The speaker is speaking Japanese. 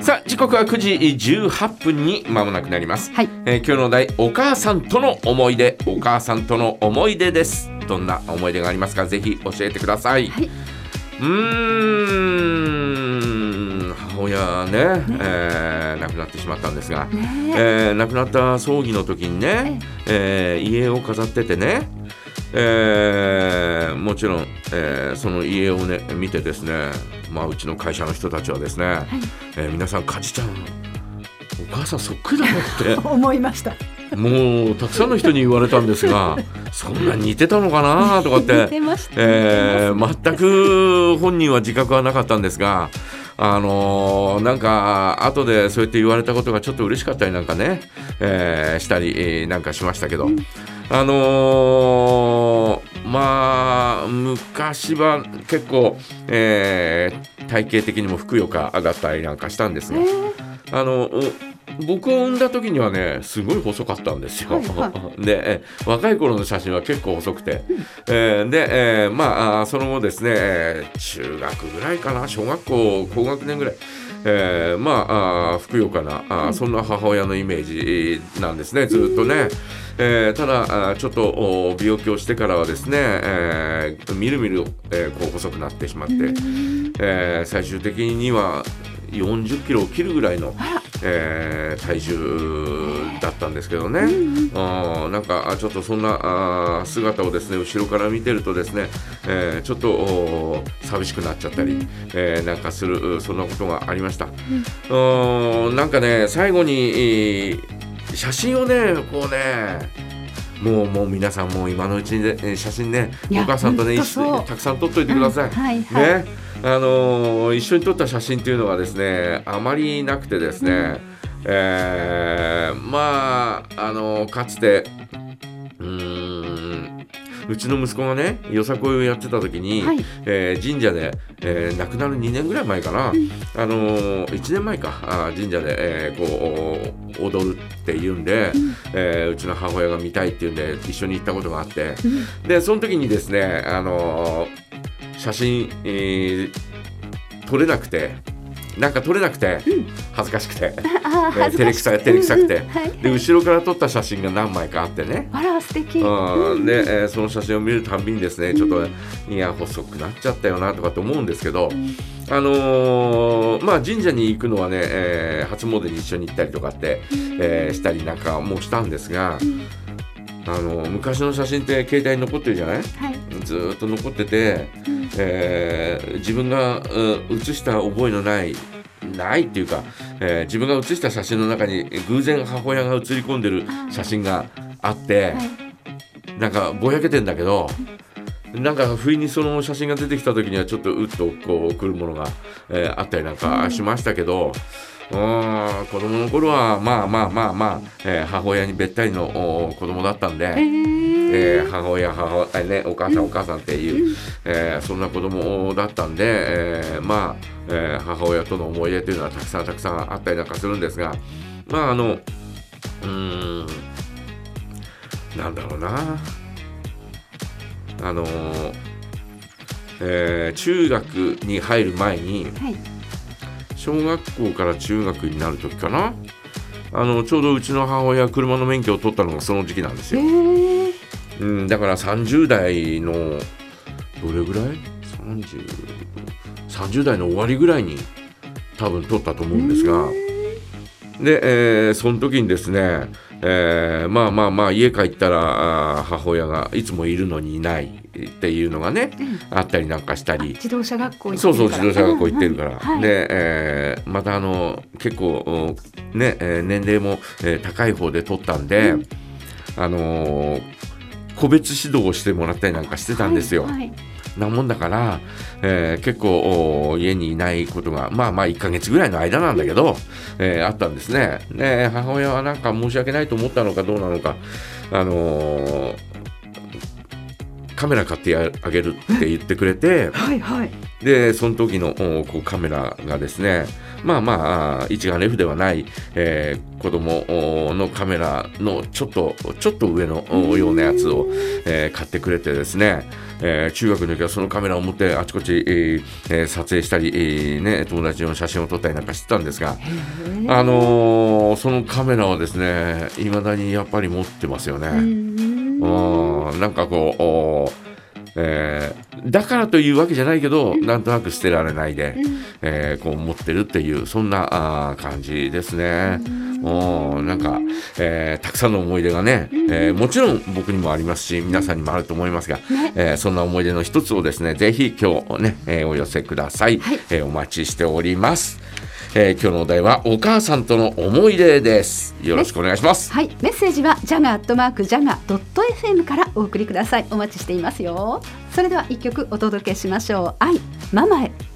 さあ時刻は9時18分に間もなくなります、はい。えー今日のお題お母さんとの思い出お母さんとの思い出です。どんな思い出がありますか？ぜひ教えてください、はい。うーん母親ねえー亡くなってしまったんですが、ね。えー亡くなった葬儀の時にね、えー家を飾っててね、えーもちろん、えーその家をね見てですね、まあ、うちの会社の人たちはですね、えー皆さんかじちゃんお母さんそっくりだねって 思いました。もうたくさんの人に言われたんですが そんなに似てたのかな？とかっ似ててました。えー全く本人は自覚はなかったんですが、あのーなんか後でそうやって言われたことがちょっと嬉しかったりなんかね、えーしたり、えーなんかしましたけど、あのーまあ昔は結構、えー体型的にもふくよかだったりなんかしたんですが、ねあのう僕を産んだ時にはねすごい細かったんですよ。はいはでえ若い頃の写真は結構細くて、えーで、えーまあその後ですねえー中学ぐらいかな小学校高学年ぐらい。えーまあふくよかなあーそんな母親のイメージなんですねずっとね、えーただちょっとお病気をしてからはですね、えーみるみる、えーこう細くなってしまって、えー最終的には40キロを切るぐらいの、えー体重だったんですけどね、あーなんかあちょっとそんな姿をですね後ろから見てるとですね、えーちょっとお寂しくなっちゃったり、えーなんかするそんなことがありました。うん。なんかね最後にえー写真をねこうねもうもう皆さんもう今のうちにねえー写真ねお母さんとねたくさん撮っといてください。はいはい。ね、あのー一緒に撮った写真っていうのがですねあまりなくてですね、えーまああのーかつてうーんうちの息子がねよさこいをやってた時に、はい。えー神社で、えー亡くなる2年ぐらい前かな、あのー1年前かあー神社で、えーこう踊るっていうんで、えーうちの母親が見たいっていうんで一緒に行ったことがあって、でその時にですね、あのー写真、えー撮れなくてなんか撮れなくて、恥ずかしくて。あー恥ずかしくて。照れくさ照れくさくて。で後ろから撮った写真が何枚かあってね、あら素敵。うん、で、えーその写真を見るたんびにですねちょっと、いや細くなっちゃったよなとかって思うんですけど、あのーまあ神社に行くのはね、えー初詣に一緒に行ったりとかって、えーしたりなんかもしたんですが、あのー昔の写真って携帯に残ってるじゃない？はい。ずーっと残ってて、えー自分がうん写した覚えのないないっていうか、えー自分が写した写真の中に偶然母親が写り込んでる写真があって、なんかぼやけてんだけどなんか不意にその写真が出てきた時にはちょっとうっとこう来るものが、えーあったりなんかしましたけど。うーん子供の頃はまあまあまあまあ、えー母親にべったりのお子供だったんで、えーえー母親母親、ね、お母さんお母さんっていう、えーそんな子供だったんで、えーまあ、えー母親との思い出というのはたくさんたくさんあったりなんかするんですがまああのうーんなんだろうな。あのーえー中学に入る前にはい。小学校から中学になる時かな。あのちょうどうちの母親車の免許を取ったのがその時期なんですえよ。ーうん、だから30代のどれぐらい ?30 30代の終わりぐらいに多分取ったと思うんですが。で、えーその時にですね、えーまあまあまあ家帰ったら母親がいつもいるのにいないっていうのがね、あったりなんかしたり。自動車学校行ってそうそう自動車学校行ってるから、うんうんはい。で、えーまたあの結構うんね、えー年齢も、えー高い方で取ったんで、あのー個別指導をしてもらったりなんかしてたんですよ。はいはいなもんだから、えー結構お家にいないことがまあまあ1ヶ月ぐらいの間なんだけど、えーあったんですね。で母親はなんか申し訳ないと思ったのかどうなのか、あのーカメラ買ってあげるって言ってくれて、はいはい。でその時のおこうカメラがですねまあまあ一眼レフではない、えー子供おのカメラのちょっとちょっと上のおようなやつを、えー買ってくれてですね、えー中学の時はそのカメラを持ってあちこち、えーえー撮影したり、えーね、友達の写真を撮ったりなんかしてたんですが、あのーそのカメラはですねいまだにやっぱり持ってますよね。うん。うんなんかこう、おえーだからというわけじゃないけど、なんとなく捨てられないで、えーこう持ってるっていうそんなあー感じですね。うん。なんか、えーたくさんの思い出がね、えーもちろん僕にもありますし皆さんにもあると思いますが、えーそんな思い出の一つをですねぜひ今日ね、えーお寄せください。えーお待ちしております。えー今日のお題はお母さんとの思い出です。よろしくお願いします。はい、メッセージはジャガアットマークジャガドット FM からお送りください。お待ちしていますよ。それでは一曲お届けしましょう。愛ママへ。